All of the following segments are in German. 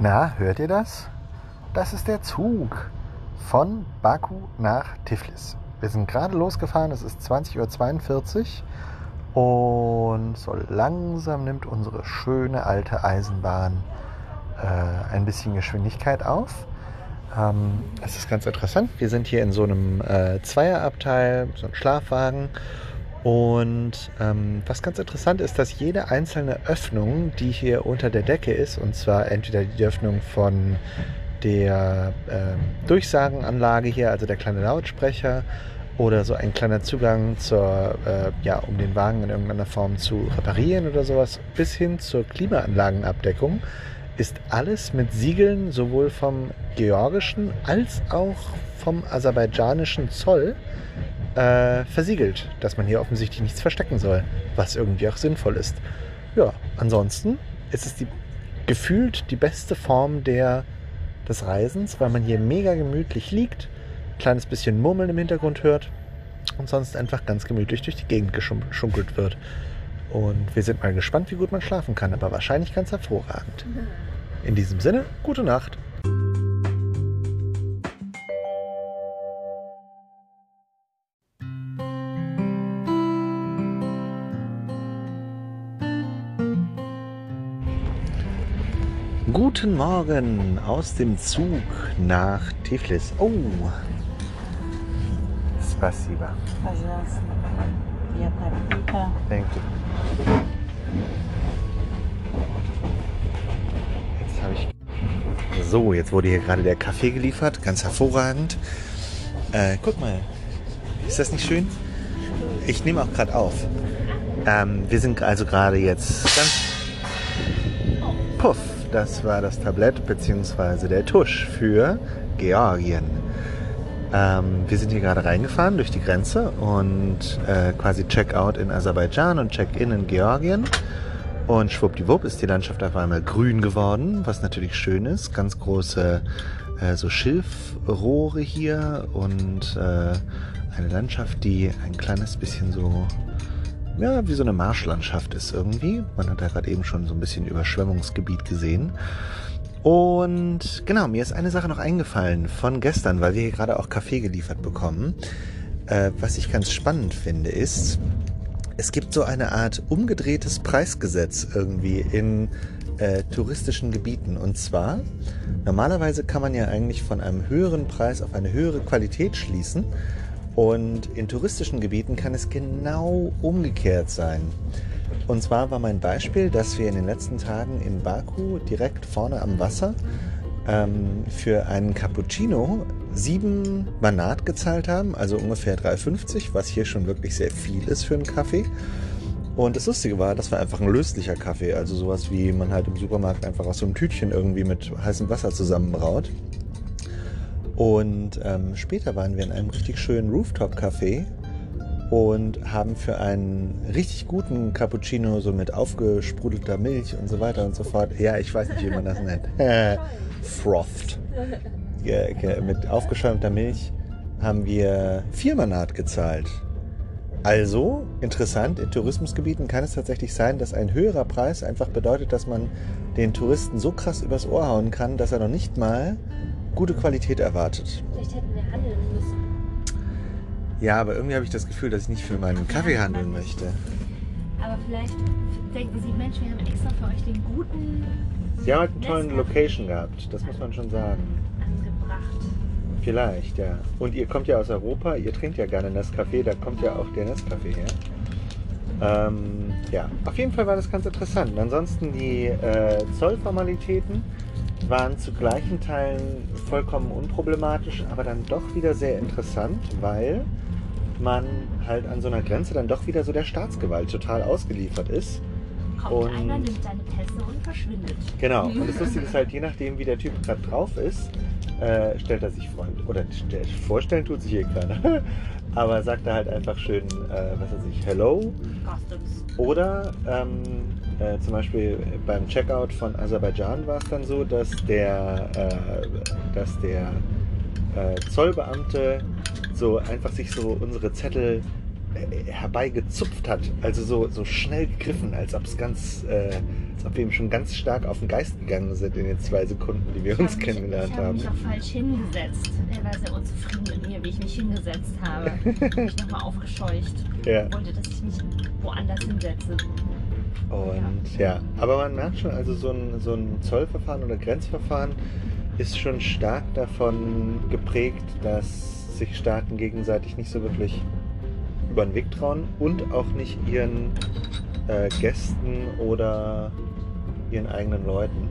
Na, hört ihr das? Das ist der Zug von Baku nach Tiflis. Wir sind gerade losgefahren, es ist 20.42 Uhr und so langsam nimmt unsere schöne alte Eisenbahn äh, ein bisschen Geschwindigkeit auf. Ähm, es ist ganz interessant. Wir sind hier in so einem äh, Zweierabteil, so einem Schlafwagen. Und ähm, was ganz interessant ist, dass jede einzelne Öffnung, die hier unter der Decke ist, und zwar entweder die Öffnung von der äh, Durchsagenanlage hier, also der kleine Lautsprecher, oder so ein kleiner Zugang zur, äh, ja, um den Wagen in irgendeiner Form zu reparieren oder sowas, bis hin zur Klimaanlagenabdeckung, ist alles mit Siegeln sowohl vom georgischen als auch vom aserbaidschanischen Zoll äh, versiegelt, dass man hier offensichtlich nichts verstecken soll, was irgendwie auch sinnvoll ist. Ja, ansonsten ist es die, gefühlt die beste Form der, des Reisens, weil man hier mega gemütlich liegt, kleines bisschen Murmeln im Hintergrund hört und sonst einfach ganz gemütlich durch die Gegend geschunkelt wird. Und wir sind mal gespannt, wie gut man schlafen kann, aber wahrscheinlich ganz hervorragend. In diesem Sinne, gute Nacht. Guten Morgen aus dem Zug nach Tiflis. Oh, Spasiba. Пожалуйста. Приятного аппетита. Thank you. Jetzt habe ich. So, jetzt wurde hier gerade der Kaffee geliefert. Ganz hervorragend. Äh, guck mal. Ist das nicht schön? Ich nehme auch gerade auf. Ähm, wir sind also gerade jetzt ganz. Puff, das war das Tablett bzw. der Tusch für Georgien. Ähm, wir sind hier gerade reingefahren durch die Grenze und äh, quasi Checkout in Aserbaidschan und Check-in in Georgien. Und schwuppdiwupp ist die Landschaft auf einmal grün geworden, was natürlich schön ist. Ganz große äh, so Schilfrohre hier und äh, eine Landschaft, die ein kleines bisschen so, ja, wie so eine Marschlandschaft ist irgendwie. Man hat da gerade eben schon so ein bisschen Überschwemmungsgebiet gesehen. Und genau, mir ist eine Sache noch eingefallen von gestern, weil wir hier gerade auch Kaffee geliefert bekommen. Äh, was ich ganz spannend finde, ist, es gibt so eine Art umgedrehtes Preisgesetz irgendwie in äh, touristischen Gebieten. Und zwar, normalerweise kann man ja eigentlich von einem höheren Preis auf eine höhere Qualität schließen. Und in touristischen Gebieten kann es genau umgekehrt sein. Und zwar war mein Beispiel, dass wir in den letzten Tagen in Baku direkt vorne am Wasser ähm, für einen Cappuccino sieben Manat gezahlt haben, also ungefähr 3,50, was hier schon wirklich sehr viel ist für einen Kaffee. Und das Lustige war, das war einfach ein löslicher Kaffee, also sowas wie man halt im Supermarkt einfach aus so einem Tütchen irgendwie mit heißem Wasser zusammenbraut. Und ähm, später waren wir in einem richtig schönen Rooftop-Café und haben für einen richtig guten Cappuccino so mit aufgesprudelter Milch und so weiter und so fort. Ja, ich weiß nicht, wie man das nennt. Frothed. Mit aufgeschäumter Milch haben wir vier Manat gezahlt. Also, interessant, in Tourismusgebieten kann es tatsächlich sein, dass ein höherer Preis einfach bedeutet, dass man den Touristen so krass übers Ohr hauen kann, dass er noch nicht mal gute Qualität erwartet. Vielleicht hätten wir handeln müssen. Ja, aber irgendwie habe ich das Gefühl, dass ich nicht für meinen Kaffee handeln möchte. Aber vielleicht denken sie, Mensch, wir haben extra für euch den guten Sie haben halt einen tollen Nescafé Location gehabt, das muss man schon sagen. angebracht. Vielleicht, ja. Und ihr kommt ja aus Europa, ihr trinkt ja gerne Nescafé, da kommt ja auch der Nescafé her. Ähm, ja, auf jeden Fall war das ganz interessant. Ansonsten die äh, Zollformalitäten waren zu gleichen Teilen vollkommen unproblematisch, aber dann doch wieder sehr interessant, weil man halt an so einer Grenze dann doch wieder so der Staatsgewalt total ausgeliefert ist. Kommt Und- einer, nimmt deine Pässe und verschwindet. Genau. Und das Lustige ist halt, je nachdem, wie der Typ gerade drauf ist, äh, stellt er sich Freund. Oder st- vorstellen tut sich eh keiner. Aber sagt er halt einfach schön, äh, was er sich, hello. Customs. Oder ähm, äh, zum Beispiel beim Checkout von Aserbaidschan war es dann so, dass der, äh, dass der äh, Zollbeamte so einfach sich so unsere Zettel äh, herbeigezupft hat. Also so, so schnell gegriffen, als ob es ganz, äh, als ob wir ihm schon ganz stark auf den Geist gegangen sind in den zwei Sekunden, die wir uns Ich hab mich- kennengelernt Ich habe haben. mich auch falsch hingesetzt. Er war sehr unzufrieden mit mir, wie ich mich hingesetzt habe. Ich habe mich nochmal aufgescheucht. Ja. Ich wollte, dass ich mich woanders hinsetze. Und ja, aber man merkt schon, also so ein, so ein Zollverfahren oder Grenzverfahren ist schon stark davon geprägt, dass sich Staaten gegenseitig nicht so wirklich über den Weg trauen und auch nicht ihren äh, Gästen oder ihren eigenen Leuten.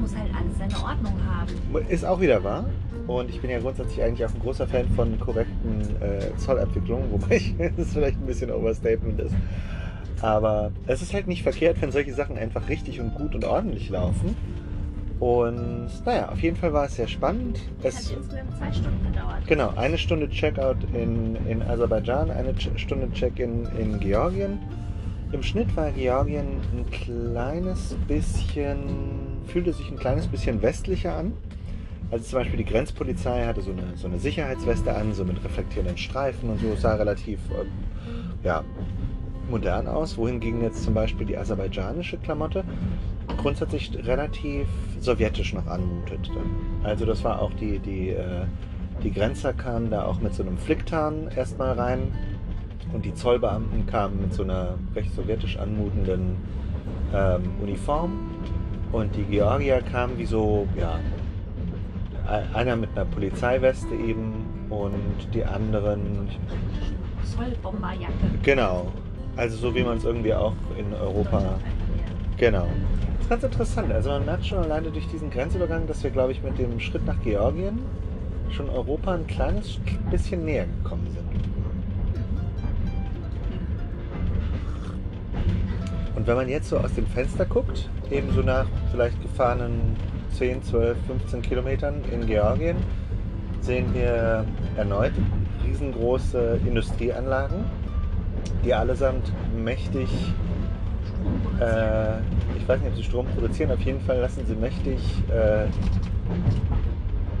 Muss halt alles seine Ordnung haben. Ist auch wieder wahr. Und ich bin ja grundsätzlich eigentlich auch ein großer Fan von korrekten äh, Zollabwicklungen, wobei ich, das vielleicht ein bisschen Overstatement ist. Aber es ist halt nicht verkehrt, wenn solche Sachen einfach richtig und gut und ordentlich laufen. Und naja, auf jeden Fall war es sehr spannend. Es hat insgesamt zwei Stunden gedauert. genau, eine Stunde Checkout in, in Aserbaidschan, eine Stunde Check-in in Georgien. Im Schnitt war Georgien ein kleines bisschen, fühlte sich ein kleines bisschen westlicher an. Also zum Beispiel die Grenzpolizei hatte so eine, so eine Sicherheitsweste an, so mit reflektierenden Streifen und so, Es sah relativ ähm, ja, modern aus. Wohingegen jetzt zum Beispiel die aserbaidschanische Klamotte grundsätzlich relativ sowjetisch noch anmutet. Also das war auch die, die, äh, die Grenzer kamen da auch mit so einem Flicktarn erstmal rein und die Zollbeamten kamen mit so einer recht sowjetisch anmutenden ähm, Uniform und die Georgier kamen wie so, ja, einer mit einer Polizeiweste eben und die anderen, Zollbomberjacke. genau, also so wie man es irgendwie auch in Europa Genau. Das ist ganz interessant. Also man merkt schon alleine durch diesen Grenzübergang, dass wir, glaube ich, mit dem Schritt nach Georgien schon Europa ein kleines bisschen näher gekommen sind. Und wenn man jetzt so aus dem Fenster guckt, eben so nach vielleicht gefahrenen 10, 12, 15 Kilometern in Georgien, sehen wir erneut riesengroße Industrieanlagen, die allesamt mächtig äh, ich weiß nicht, ob sie Strom produzieren, auf jeden Fall lassen sie mächtig äh,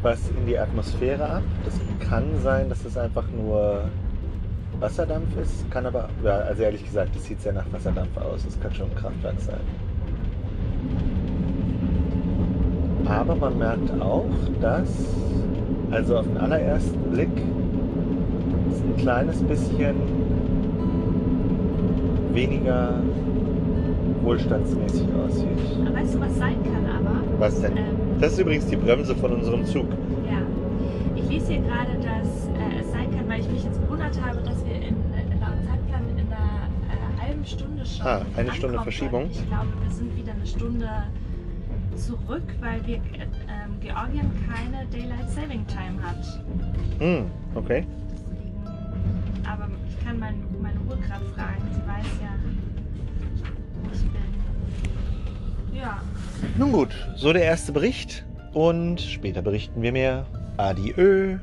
was in die Atmosphäre ab. Das kann sein, dass es einfach nur Wasserdampf ist, kann aber, ja, also ehrlich gesagt, das sieht sehr nach Wasserdampf aus. Das kann schon ein Kraftwerk sein. Aber man merkt auch, dass, also auf den allerersten Blick, ein kleines bisschen weniger wohlstandsmäßig aussieht. Weißt du, was sein kann aber? Was denn? Ähm, Das ist übrigens die Bremse von unserem Zug. Ja, ich lese hier gerade, dass äh, es sein kann, weil ich mich jetzt gewundert habe, dass wir in, in laut Zeitplan in einer äh, halben Stunde schon. Ah, eine Stunde Verschiebung. Ich glaube, wir sind wieder eine Stunde zurück, weil wir, äh, Georgien keine Daylight Saving Time hat. Hm, okay. Aber ich kann mein, meine Uhr gerade fragen. Sie weiß ja, wo ich bin. Ja, Nun gut, so der erste Bericht. Und später berichten wir mehr. Adieu.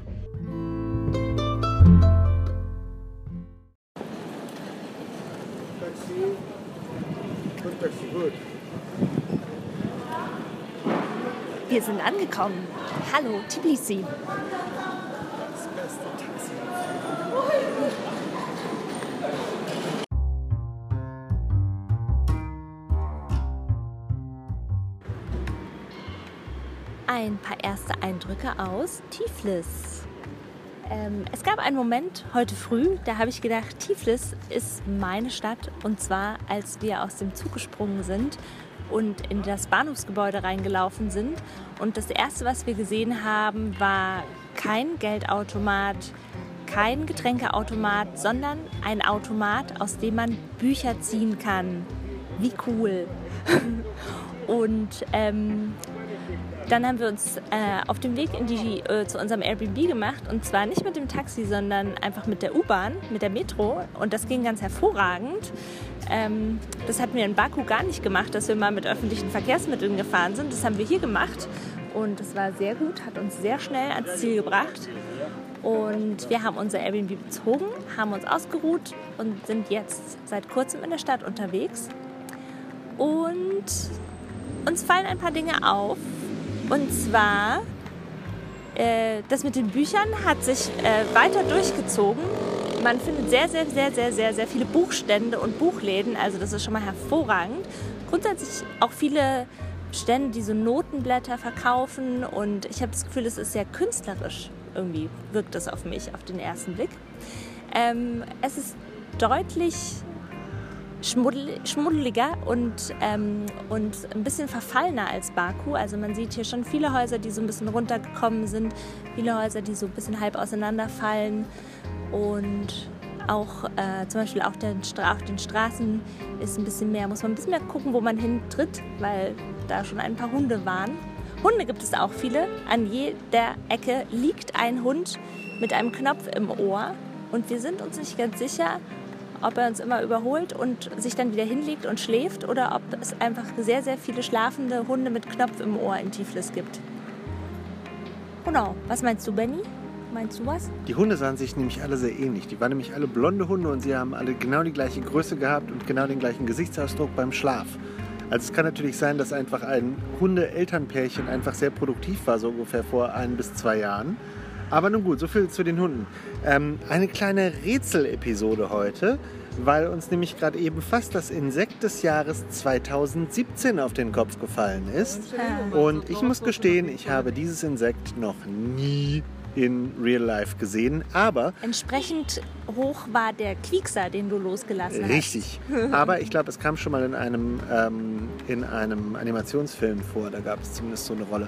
Wir sind angekommen. Hallo, Tbilisi. Ein paar erste Eindrücke aus Tiflis. Ähm, es gab einen Moment heute früh, da habe ich gedacht, Tiflis ist meine Stadt. Und zwar, als wir aus dem Zug gesprungen sind und in das Bahnhofsgebäude reingelaufen sind. Und das Erste, was wir gesehen haben, war kein Geldautomat, kein Getränkeautomat, sondern ein Automat, aus dem man Bücher ziehen kann. Wie cool. und ähm, dann haben wir uns äh, auf dem Weg in die, äh, zu unserem Airbnb gemacht und zwar nicht mit dem Taxi, sondern einfach mit der U-Bahn, mit der Metro und das ging ganz hervorragend. Ähm, das hatten wir in Baku gar nicht gemacht, dass wir mal mit öffentlichen Verkehrsmitteln gefahren sind. Das haben wir hier gemacht und das war sehr gut, hat uns sehr schnell ans Ziel gebracht. Und wir haben unser Airbnb bezogen, haben uns ausgeruht und sind jetzt seit kurzem in der Stadt unterwegs. Und uns fallen ein paar Dinge auf. Und zwar, äh, das mit den Büchern hat sich äh, weiter durchgezogen. Man findet sehr, sehr, sehr, sehr, sehr, sehr viele Buchstände und Buchläden. Also das ist schon mal hervorragend. grundsätzlich auch viele Stände, die so Notenblätter verkaufen und ich habe das Gefühl, es ist sehr künstlerisch. Irgendwie wirkt das auf mich auf den ersten Blick. Ähm, es ist deutlich schmuddel, schmuddeliger und, ähm, und ein bisschen verfallener als Baku. Also man sieht hier schon viele Häuser, die so ein bisschen runtergekommen sind, viele Häuser, die so ein bisschen halb auseinanderfallen und auch äh, zum Beispiel auch den, auf den Straßen ist ein bisschen mehr, muss man ein bisschen mehr gucken, wo man hintritt, weil da schon ein paar Hunde waren. Hunde gibt es auch viele. An jeder Ecke liegt ein Hund mit einem Knopf im Ohr und wir sind uns nicht ganz sicher, ob er uns immer überholt und sich dann wieder hinlegt und schläft oder ob es einfach sehr, sehr viele schlafende Hunde mit Knopf im Ohr in Tiflis gibt. Genau. Was meinst du, Benny? Meinst du was? Die Hunde sahen sich nämlich alle sehr ähnlich. Die waren nämlich alle blonde Hunde und sie haben alle genau die gleiche Größe gehabt und genau den gleichen Gesichtsausdruck beim Schlaf. Also es kann natürlich sein, dass einfach ein Hunde-Elternpärchen einfach sehr produktiv war, so ungefähr vor ein bis zwei Jahren. Aber nun gut, so viel zu den Hunden. Ähm, eine kleine Rätselepisode heute, weil uns nämlich gerade eben fast das Insekt des Jahres 2017 auf den Kopf gefallen ist. Und ich muss gestehen, ich habe dieses Insekt noch nie in Real Life gesehen, aber Entsprechend hoch war der Quiekser, den du losgelassen hast. Richtig. Aber ich glaube, es kam schon mal in einem, ähm, in einem Animationsfilm vor. Da gab es zumindest so eine Rolle.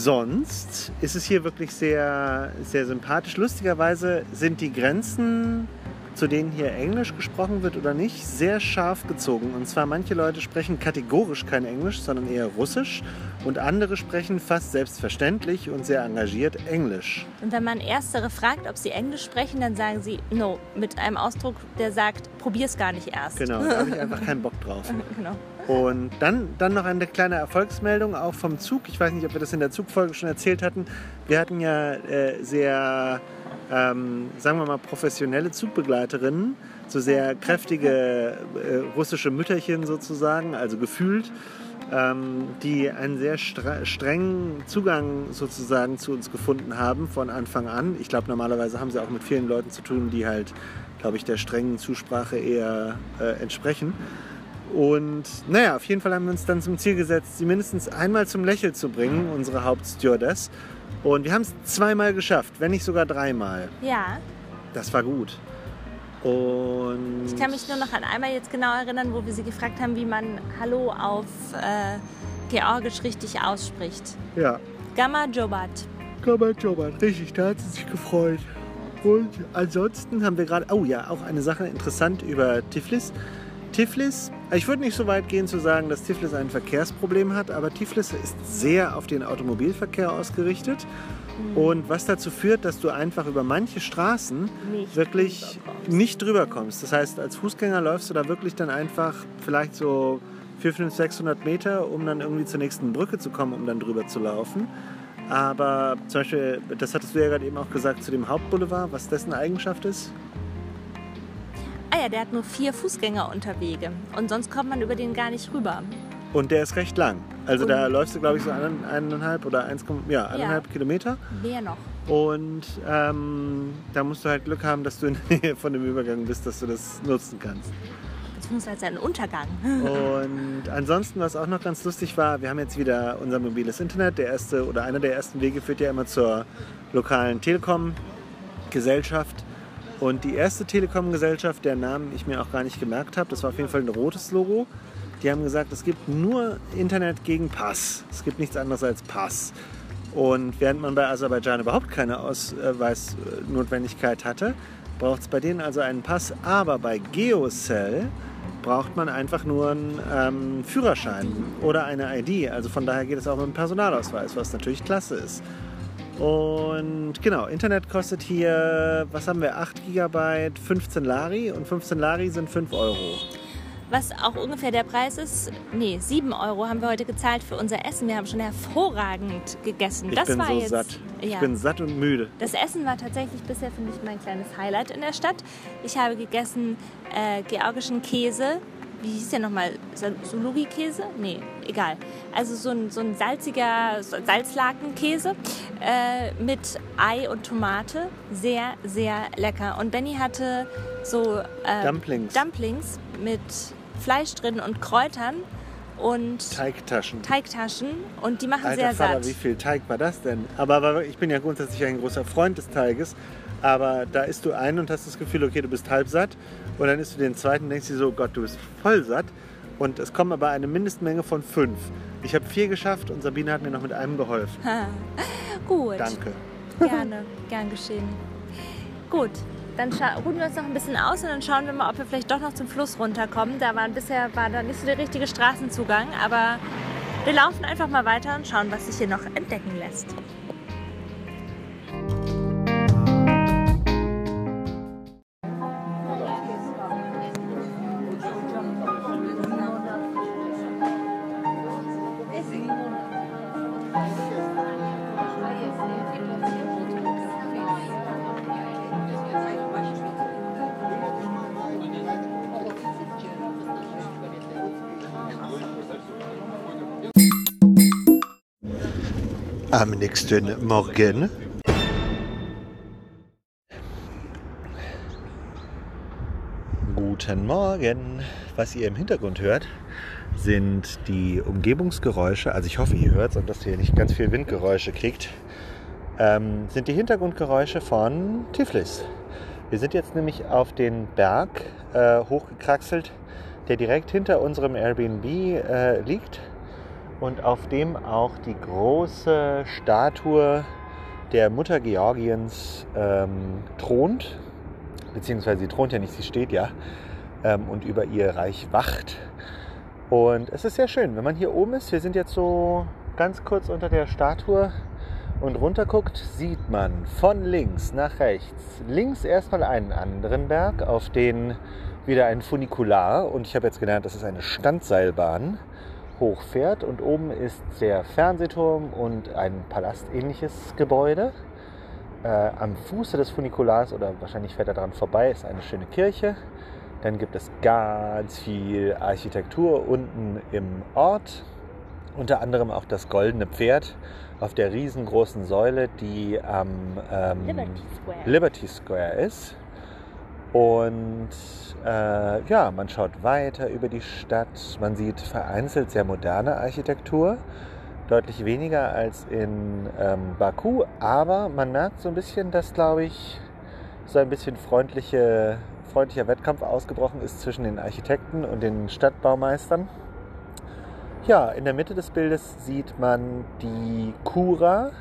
Sonst ist es hier wirklich sehr, sehr sympathisch. Lustigerweise sind die Grenzen, zu denen hier Englisch gesprochen wird oder nicht, sehr scharf gezogen. Und zwar manche Leute sprechen kategorisch kein Englisch, sondern eher Russisch. Und andere sprechen fast selbstverständlich und sehr engagiert Englisch. Und wenn man Erstere fragt, ob sie Englisch sprechen, dann sagen sie No, mit einem Ausdruck, der sagt, probier's gar nicht erst. Genau, da habe ich einfach keinen Bock drauf. genau. Und dann, dann noch eine kleine Erfolgsmeldung auch vom Zug. Ich weiß nicht, ob wir das in der Zugfolge schon erzählt hatten. Wir hatten ja äh, sehr, ähm, sagen wir mal, professionelle Zugbegleiterinnen, so sehr kräftige äh, russische Mütterchen sozusagen, also gefühlt, ähm, die einen sehr stre strengen Zugang sozusagen zu uns gefunden haben von Anfang an. Ich glaube, normalerweise haben sie auch mit vielen Leuten zu tun, die halt, glaube ich, der strengen Zusprache eher äh, entsprechen. Und naja, auf jeden Fall haben wir uns dann zum Ziel gesetzt, sie mindestens einmal zum Lächeln zu bringen, unsere Hauptstewardess. Und wir haben es zweimal geschafft, wenn nicht sogar dreimal. Ja, Das war gut. Und ich kann mich nur noch an einmal jetzt genau erinnern, wo wir sie gefragt haben, wie man Hallo auf äh, Georgisch richtig ausspricht. ja, Gamma Jobat. Jobat, richtig, da hat sie sich gefreut. Und ansonsten haben wir gerade, oh ja, auch eine Sache interessant über Tiflis. Tiflis, ich würde nicht so weit gehen zu sagen, dass Tiflis ein Verkehrsproblem hat, aber Tiflis ist sehr auf den Automobilverkehr ausgerichtet. Und was dazu führt, dass du einfach über manche Straßen Nicht wirklich drüber nicht drüber kommst. Das heißt, als Fußgänger läufst du da wirklich dann einfach vielleicht so 400, 500, 600 Meter, um dann irgendwie zur nächsten Brücke zu kommen, um dann drüber zu laufen. Aber zum Beispiel, das hattest du ja gerade eben auch gesagt, zu dem Hauptboulevard, was dessen Eigenschaft ist. Ah ja, der hat nur vier Fußgängerunterwege und sonst kommt man über den gar nicht rüber. Und der ist recht lang. Also da Und- läufst du, glaube ich, so einen, eineinhalb oder 1, ja, eineinhalb Kilometer. Mehr noch. Und ähm, da musst du halt Glück haben, dass du in der Nähe von dem Übergang bist, dass du das nutzen kannst. Beziehungsweise ein Untergang. Und ansonsten, was auch noch ganz lustig war, wir haben jetzt wieder unser mobiles Internet. Der erste oder einer der ersten Wege führt ja immer zur lokalen Telekom-Gesellschaft. Und die erste Telekom-Gesellschaft, deren Namen ich mir auch gar nicht gemerkt habe, das war auf jeden Fall ein rotes Logo. Die haben gesagt, es gibt nur Internet gegen Pass. Es gibt nichts anderes als Pass. Und während man bei Aserbaidschan überhaupt keine Ausweisnotwendigkeit hatte, braucht es bei denen also einen Pass. Aber bei Geocell braucht man einfach nur einen ähm, Führerschein oder eine ID. Also von daher geht es auch mit dem Personalausweis, was natürlich klasse ist. Und genau, Internet kostet hier, was haben wir, 8 GB, 15 Lari und 15 Lari sind 5 Euro. Was auch ungefähr der Preis ist, nee, 7 Euro haben wir heute gezahlt für unser Essen. Wir haben schon hervorragend gegessen. Ich das bin war so jetzt, satt. Ich Ja. bin satt und müde. Das Essen war tatsächlich bisher für mich mein kleines Highlight in der Stadt. Ich habe gegessen äh, georgischen Käse. Wie hieß der nochmal? Sulugi-Käse? Nee, egal. Also so ein, so ein salziger Salzlakenkäse äh, mit Ei und Tomate. Sehr, sehr lecker. Und Benny hatte so äh, Dumplings. Dumplings mit Fleisch drin und Kräutern und Teigtaschen. Teigtaschen und die machen Alter sehr Vater, satt. wie viel Teig war das denn? Aber, aber ich bin ja grundsätzlich ein großer Freund des Teiges. Aber da isst du einen und hast das Gefühl, okay, du bist halb satt. Und dann isst du den zweiten und denkst dir so, Gott, du bist voll satt. Und es kommen aber eine Mindestmenge von fünf. Ich habe vier geschafft und Sabine hat mir noch mit einem geholfen. Gut, Danke. gerne, gern geschehen. Gut, dann ruhen wir uns noch ein bisschen aus und dann schauen wir mal, ob wir vielleicht doch noch zum Fluss runterkommen. Da war bisher war da nicht so der richtige Straßenzugang, aber wir laufen einfach mal weiter und schauen, was sich hier noch entdecken lässt. Am nächsten Morgen. Guten Morgen. Was ihr im Hintergrund hört, sind die Umgebungsgeräusche. Also ich hoffe, ihr hört es und dass ihr nicht ganz viel Windgeräusche kriegt. Ähm, sind die Hintergrundgeräusche von Tiflis. Wir sind jetzt nämlich auf den Berg äh, hochgekraxelt, der direkt hinter unserem Airbnb äh, liegt und auf dem auch die große Statue der Mutter Georgiens ähm, thront. Beziehungsweise sie thront ja nicht, sie steht ja ähm, und über ihr Reich wacht. Und es ist sehr schön, wenn man hier oben ist. Wir sind jetzt so ganz kurz unter der Statue und runter guckt, sieht man von links nach rechts. Links erstmal einen anderen Berg, auf den wieder ein Funikular und ich habe jetzt gelernt, das ist eine Standseilbahn hochfährt und oben ist der Fernsehturm und ein palastähnliches Gebäude. Äh, am Fuße des Funikulars oder wahrscheinlich fährt er daran vorbei, ist eine schöne Kirche. Dann gibt es ganz viel Architektur unten im Ort. Unter anderem auch das goldene Pferd auf der riesengroßen Säule, die am ähm, Liberty Square. Liberty Square ist. Und äh, ja, man schaut weiter über die Stadt. Man sieht vereinzelt sehr moderne Architektur. Deutlich weniger als in ähm, Baku. Aber man merkt so ein bisschen, dass, glaube ich, so ein bisschen freundliche, freundlicher Wettkampf ausgebrochen ist zwischen den Architekten und den Stadtbaumeistern. Ja, in der Mitte des Bildes sieht man die Kura,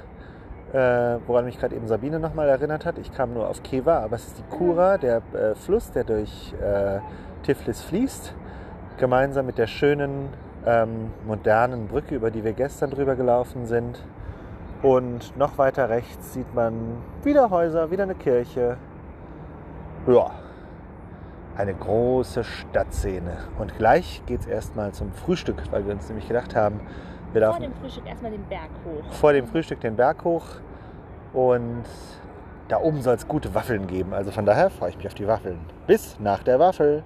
äh, woran mich gerade eben Sabine nochmal erinnert hat. Ich kam nur auf Keva, aber es ist die Kura, der äh, Fluss, der durch äh, Tiflis fließt, gemeinsam mit der schönen ähm, modernen Brücke, über die wir gestern drüber gelaufen sind. Und noch weiter rechts sieht man wieder Häuser, wieder eine Kirche. Ja, eine große Stadtszene. Und gleich geht es erstmal zum Frühstück, weil wir uns nämlich gedacht haben, wir Vor dem Frühstück erstmal den Berg hoch. vor dem Frühstück den Berg hoch und da oben soll es gute Waffeln geben. Also von daher freue ich mich auf die Waffeln. Bis nach der Waffel.